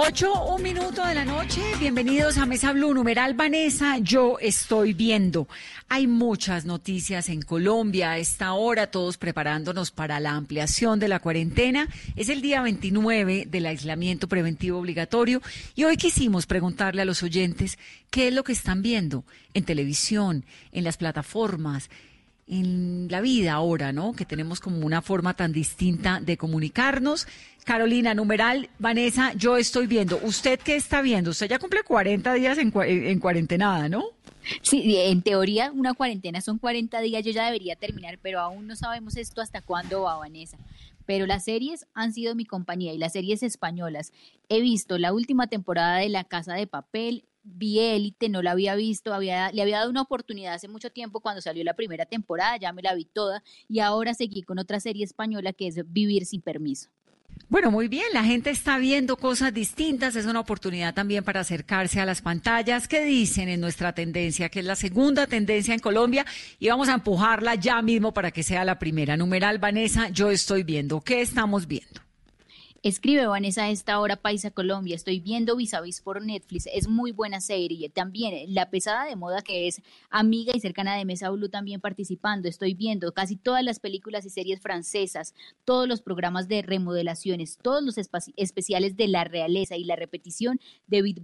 Ocho, un minuto de la noche. Bienvenidos a Mesa Blue. Numeral Vanessa, yo estoy viendo. Hay muchas noticias en Colombia a esta hora, todos preparándonos para la ampliación de la cuarentena. Es el día 29 del aislamiento preventivo obligatorio y hoy quisimos preguntarle a los oyentes qué es lo que están viendo en televisión, en las plataformas, en la vida ahora, ¿no? Que tenemos como una forma tan distinta de comunicarnos. Carolina, numeral, Vanessa, yo estoy viendo. ¿Usted qué está viendo? Usted ya cumple 40 días en, en cuarentenada, ¿no? Sí, en teoría una cuarentena son 40 días, yo ya debería terminar, pero aún no sabemos esto hasta cuándo va, Vanessa. Pero las series han sido mi compañía y las series españolas. He visto la última temporada de La Casa de Papel, vi Élite, no la había visto, había, le había dado una oportunidad hace mucho tiempo cuando salió la primera temporada, ya me la vi toda y ahora seguí con otra serie española que es Vivir sin permiso. Bueno, muy bien, la gente está viendo cosas distintas, es una oportunidad también para acercarse a las pantallas. ¿Qué dicen en nuestra tendencia, que es la segunda tendencia en Colombia? Y vamos a empujarla ya mismo para que sea la primera. Numeral, Vanessa, yo estoy viendo. ¿Qué estamos viendo? Escribe Vanessa a esta hora Paisa Colombia. Estoy viendo Vis a Vis por Netflix. Es muy buena serie. También La Pesada de Moda, que es amiga y cercana de Mesa Blue, también participando. Estoy viendo casi todas las películas y series francesas, todos los programas de remodelaciones, todos los especiales de la realeza y la repetición de Big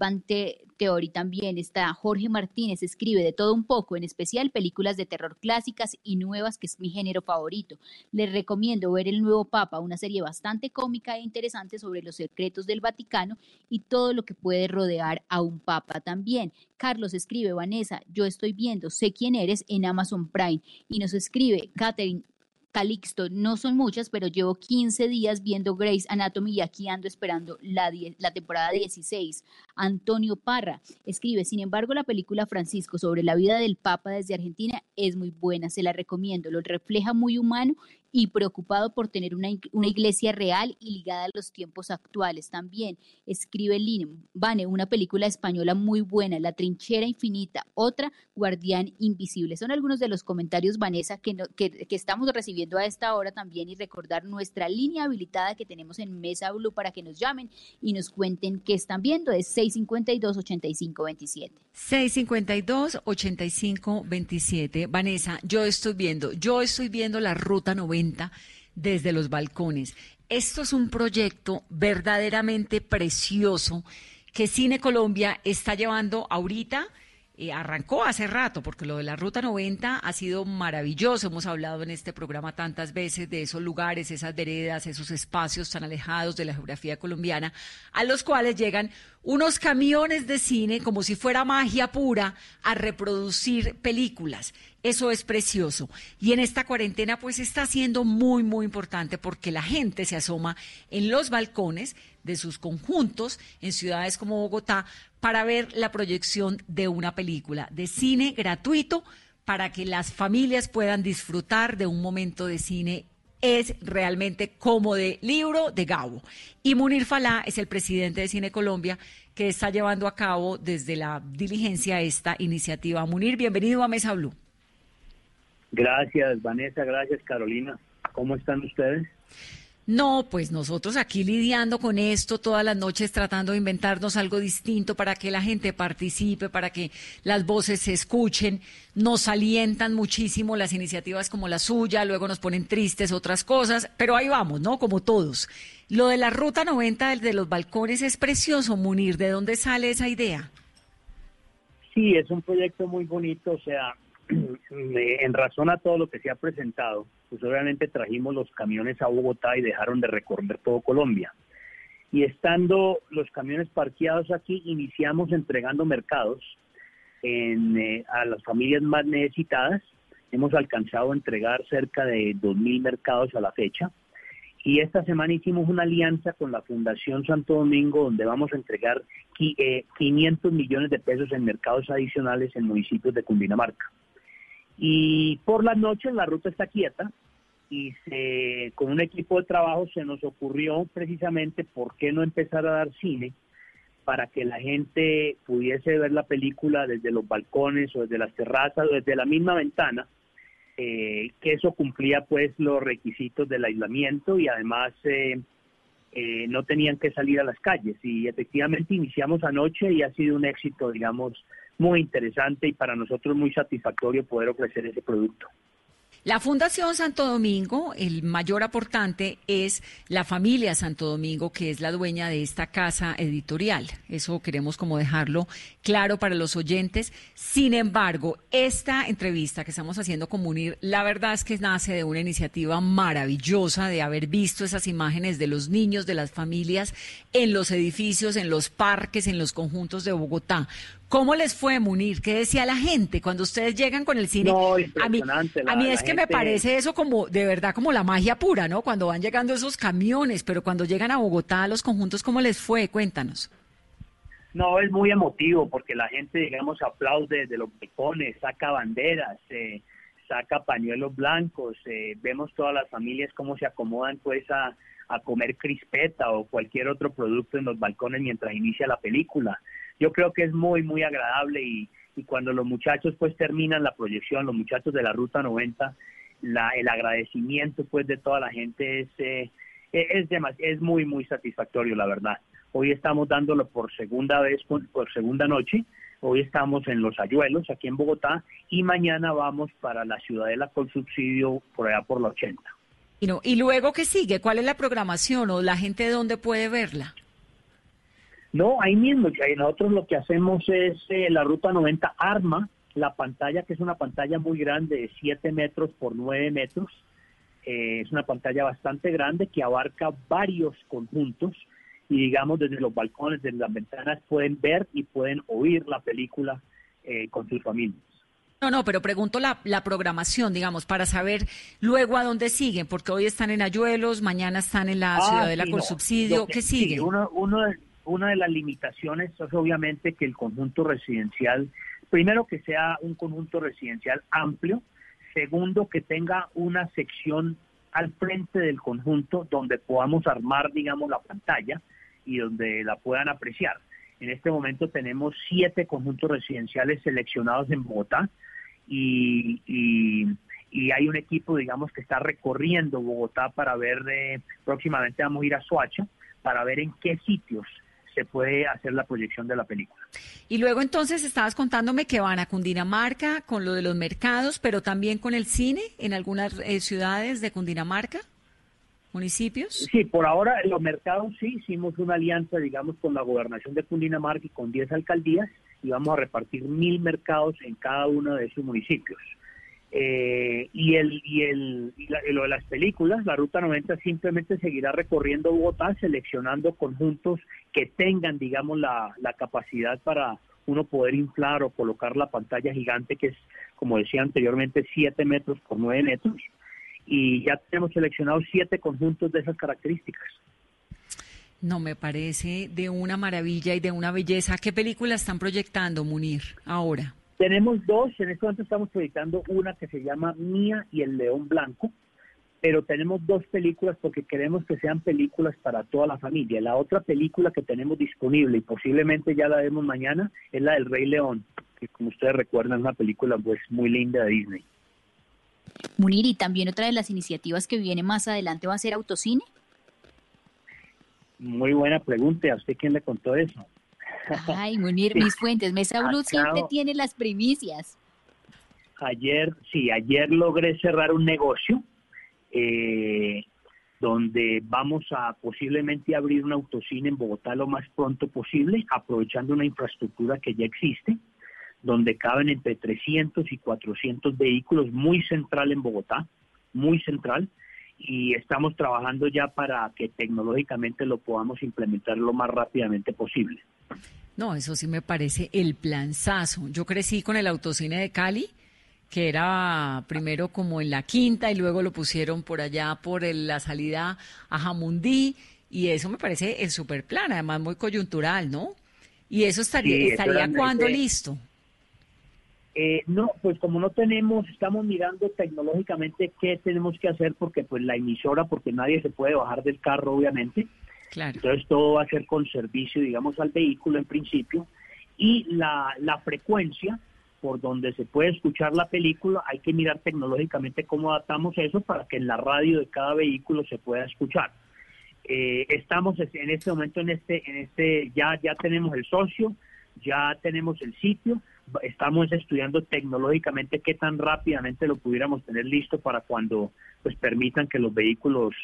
Theory también. Está Jorge Martínez, escribe de todo un poco, en especial películas de terror clásicas y nuevas, que es mi género favorito. Les recomiendo ver El Nuevo Papa, una serie bastante cómica e interesante sobre los secretos del Vaticano y todo lo que puede rodear a un papa también. Carlos escribe, Vanessa, yo estoy viendo, sé quién eres en Amazon Prime y nos escribe Catherine Calixto, no son muchas, pero llevo 15 días viendo Grace Anatomy y aquí ando esperando la, la temporada 16. Antonio Parra escribe, sin embargo, la película Francisco sobre la vida del Papa desde Argentina es muy buena, se la recomiendo, lo refleja muy humano y preocupado por tener una, una, iglesia real y ligada a los tiempos actuales. También escribe Lin, Vane, una película española muy buena, La trinchera infinita, otra, Guardián invisible. Son algunos de los comentarios, Vanessa, que, que, que estamos recibiendo a esta hora también y recordar nuestra línea habilitada que tenemos en Mesa Blue para que nos llamen y nos cuenten qué están viendo. 652-8527. 652-8527. Vanessa, yo estoy viendo, yo estoy viendo la ruta 90 desde los balcones. Esto es un proyecto verdaderamente precioso que Cine Colombia está llevando ahorita. Eh, arrancó hace rato, porque lo de la Ruta 90 ha sido maravilloso. Hemos hablado en este programa tantas veces de esos lugares, esas veredas, esos espacios tan alejados de la geografía colombiana, a los cuales llegan unos camiones de cine como si fuera magia pura a reproducir películas. Eso es precioso. Y en esta cuarentena pues está siendo muy, muy importante porque la gente se asoma en los balcones de sus conjuntos en ciudades como Bogotá para ver la proyección de una película de cine gratuito para que las familias puedan disfrutar de un momento de cine es realmente como de libro de Gabo. Y Munir Falá es el presidente de Cine Colombia que está llevando a cabo desde la diligencia esta iniciativa. Munir, bienvenido a Mesa Blue. Gracias, Vanessa, gracias, Carolina. ¿Cómo están ustedes? No, pues nosotros aquí lidiando con esto todas las noches tratando de inventarnos algo distinto para que la gente participe, para que las voces se escuchen. Nos alientan muchísimo las iniciativas como la suya, luego nos ponen tristes otras cosas, pero ahí vamos, ¿no? Como todos. Lo de la Ruta 90 de los balcones es precioso, Munir. ¿De dónde sale esa idea? Sí, es un proyecto muy bonito, o sea, en razón a todo lo que se ha presentado, pues obviamente trajimos los camiones a Bogotá y dejaron de recorrer todo Colombia. Y estando los camiones parqueados aquí, iniciamos entregando mercados eh, a las familias más necesitadas. Hemos alcanzado a entregar cerca de 2.000 mercados a la fecha. Y esta semana hicimos una alianza con la Fundación Santo Domingo, donde vamos a entregar 500 eh, millones de pesos en mercados adicionales en municipios de Cundinamarca. Y por las noches la ruta está quieta y se, con un equipo de trabajo se nos ocurrió precisamente por qué no empezar a dar cine para que la gente pudiese ver la película desde los balcones o desde las terrazas o desde la misma ventana, eh, que eso cumplía pues los requisitos del aislamiento y además eh, eh, no tenían que salir a las calles. Y efectivamente iniciamos anoche y ha sido un éxito, digamos, muy interesante y para nosotros muy satisfactorio poder ofrecer ese producto. La Fundación Santo Domingo, el mayor aportante es la familia Santo Domingo, que es la dueña de esta casa editorial. Eso queremos como dejarlo claro para los oyentes. Sin embargo, esta entrevista que estamos haciendo con Munir, la verdad es que nace de una iniciativa maravillosa de haber visto esas imágenes de los niños, de las familias en los edificios, en los parques, en los conjuntos de Bogotá. ¿Cómo les fue, Munir? ¿Qué decía la gente cuando ustedes llegan con el cine? a mí, a mí es que me parece eso como, de verdad, como la magia pura, ¿no? Cuando van llegando esos camiones, pero cuando llegan a Bogotá, a los conjuntos, ¿cómo les fue? Cuéntanos. No, es muy emotivo porque la gente, digamos, aplaude de los balcones, saca banderas, eh, saca pañuelos blancos, eh, vemos todas las familias cómo se acomodan pues a, a comer crispeta o cualquier otro producto en los balcones mientras inicia la película yo creo que es muy, muy agradable y, cuando los muchachos pues terminan la proyección, los muchachos de la Ruta 90, la, el agradecimiento pues de toda la gente es, eh, es, es muy, muy satisfactorio, la verdad. Hoy estamos dándolo por segunda vez, por segunda noche. Hoy estamos en Los Ayuelos, aquí en Bogotá, y mañana vamos para la Ciudadela con subsidio por allá por la 80. Y, no, y luego, ¿qué sigue? ¿Cuál es la programación o la gente de dónde puede verla? No, ahí mismo, nosotros lo que hacemos es eh, la ruta 90 arma la pantalla, que es una pantalla muy grande de 7 metros por 9 metros. Eh, es una pantalla bastante grande que abarca varios conjuntos y digamos desde los balcones, desde las ventanas pueden ver y pueden oír la película eh, con sus familias. No, no, pero pregunto la, la, programación, digamos, para saber luego a dónde siguen, porque hoy están en Ayuelos, mañana están en la ah, Ciudadela con subsidio, ¿qué sigue? uno, uno, una de las limitaciones es obviamente que el conjunto residencial, primero que sea un conjunto residencial amplio, segundo que tenga una sección al frente del conjunto donde podamos armar, digamos, la pantalla y donde la puedan apreciar. En este momento tenemos siete conjuntos residenciales seleccionados en Bogotá y, hay un equipo, digamos, que está recorriendo Bogotá para ver, eh, próximamente vamos a ir a Soacha para ver en qué sitios se puede hacer la proyección de la película. Y luego entonces estabas contándome que van a Cundinamarca con lo de los mercados, pero también con el cine en algunas eh, ciudades de Cundinamarca, municipios. Sí, por ahora los mercados sí, hicimos una alianza, digamos, con la gobernación de Cundinamarca y con 10 alcaldías y vamos a repartir mil mercados en cada uno de esos municipios. Eh, y el y el lo de las películas, la Ruta 90 simplemente seguirá recorriendo Bogotá, seleccionando conjuntos que tengan, digamos, la, la capacidad para uno poder inflar o colocar la pantalla gigante que es, como decía anteriormente, 7 metros por 9 metros. Y ya tenemos seleccionado siete conjuntos de esas características. No, me parece de una maravilla y de una belleza. ¿Qué película están proyectando, Munir, ahora? Tenemos dos, en este momento estamos proyectando una que se llama Mía y el León Blanco, pero tenemos dos películas porque queremos que sean películas para toda la familia. La otra película que tenemos disponible y posiblemente ya la vemos mañana es la del Rey León, que como ustedes recuerdan es una película pues muy linda de Disney. Munir, y también otra de las iniciativas que viene más adelante va a ser Autocine. Muy buena pregunta. ¿A usted quién le contó eso? Ay, Munir, mis fuentes. Mesa Blue siempre tiene las primicias. Ayer, sí, ayer logré cerrar un negocio eh, donde vamos a posiblemente abrir un autocine en Bogotá lo más pronto posible, aprovechando una infraestructura que ya existe, donde caben entre 300 y 400 vehículos, muy central en Bogotá, muy central, y estamos trabajando ya para que tecnológicamente lo podamos implementar lo más rápidamente posible. No, eso sí me parece el planzazo. Yo crecí con el autocine de Cali, que era primero como en la quinta y luego lo pusieron por allá por la salida a Jamundí y eso me parece el super plan, además muy coyuntural, ¿no? Y eso estaría, estaría cuando listo. Eh, no, pues como no tenemos, estamos mirando tecnológicamente qué tenemos que hacer porque pues la emisora, porque nadie se puede bajar del carro obviamente, entonces todo va a ser con servicio, digamos, al vehículo en principio. Y la, la frecuencia por donde se puede escuchar la película, hay que mirar tecnológicamente cómo adaptamos eso para que en la radio de cada vehículo se pueda escuchar. Eh, estamos en este momento en este, en este, ya, ya tenemos el socio, ya tenemos el sitio, estamos estudiando tecnológicamente qué tan rápidamente lo pudiéramos tener listo para cuando pues permitan que los vehículos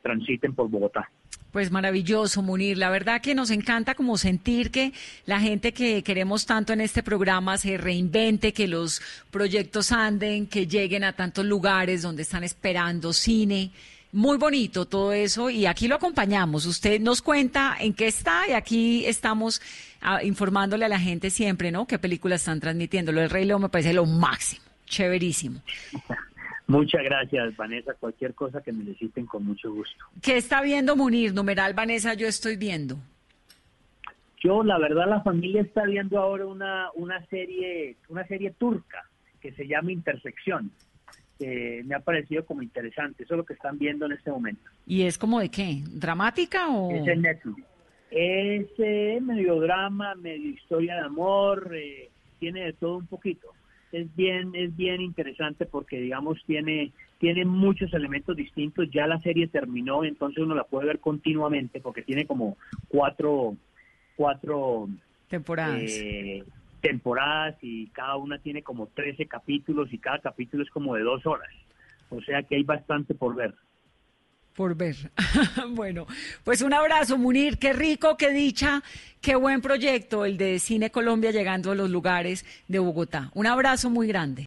transiten por Bogotá. Pues maravilloso, Munir. La verdad que nos encanta como sentir que la gente que queremos tanto en este programa se reinvente, que los proyectos anden, que lleguen a tantos lugares donde están esperando cine. Muy bonito todo eso y aquí lo acompañamos. Usted nos cuenta en qué está y aquí estamos ah, informándole a la gente siempre, ¿no? Qué películas están transmitiendo. Lo del Rey León me parece lo máximo, chéverísimo. Muchas gracias, Vanessa. Cualquier cosa que necesiten, con mucho gusto. ¿Qué está viendo Munir? Numeral, Vanessa, yo estoy viendo. Yo, la verdad, la familia está viendo ahora una, una serie, una serie turca que se llama Intersección. Que me ha parecido como interesante. Eso es lo que están viendo en este momento. ¿Y es como de qué? ¿Dramática o...? Es en Netflix. Es eh, medio drama, medio historia de amor, eh, tiene de todo un poquito es bien es bien interesante porque digamos tiene tiene muchos elementos distintos. Ya la serie terminó entonces uno la puede ver continuamente porque tiene como cuatro cuatro temporadas. eh, temporadas y cada una tiene como 13 capítulos y cada capítulo es como de dos horas. O sea que hay bastante por ver por ver. bueno, pues un abrazo, Munir. Qué rico, qué dicha, qué buen proyecto el de Cine Colombia llegando a los lugares de Bogotá. Un abrazo muy grande.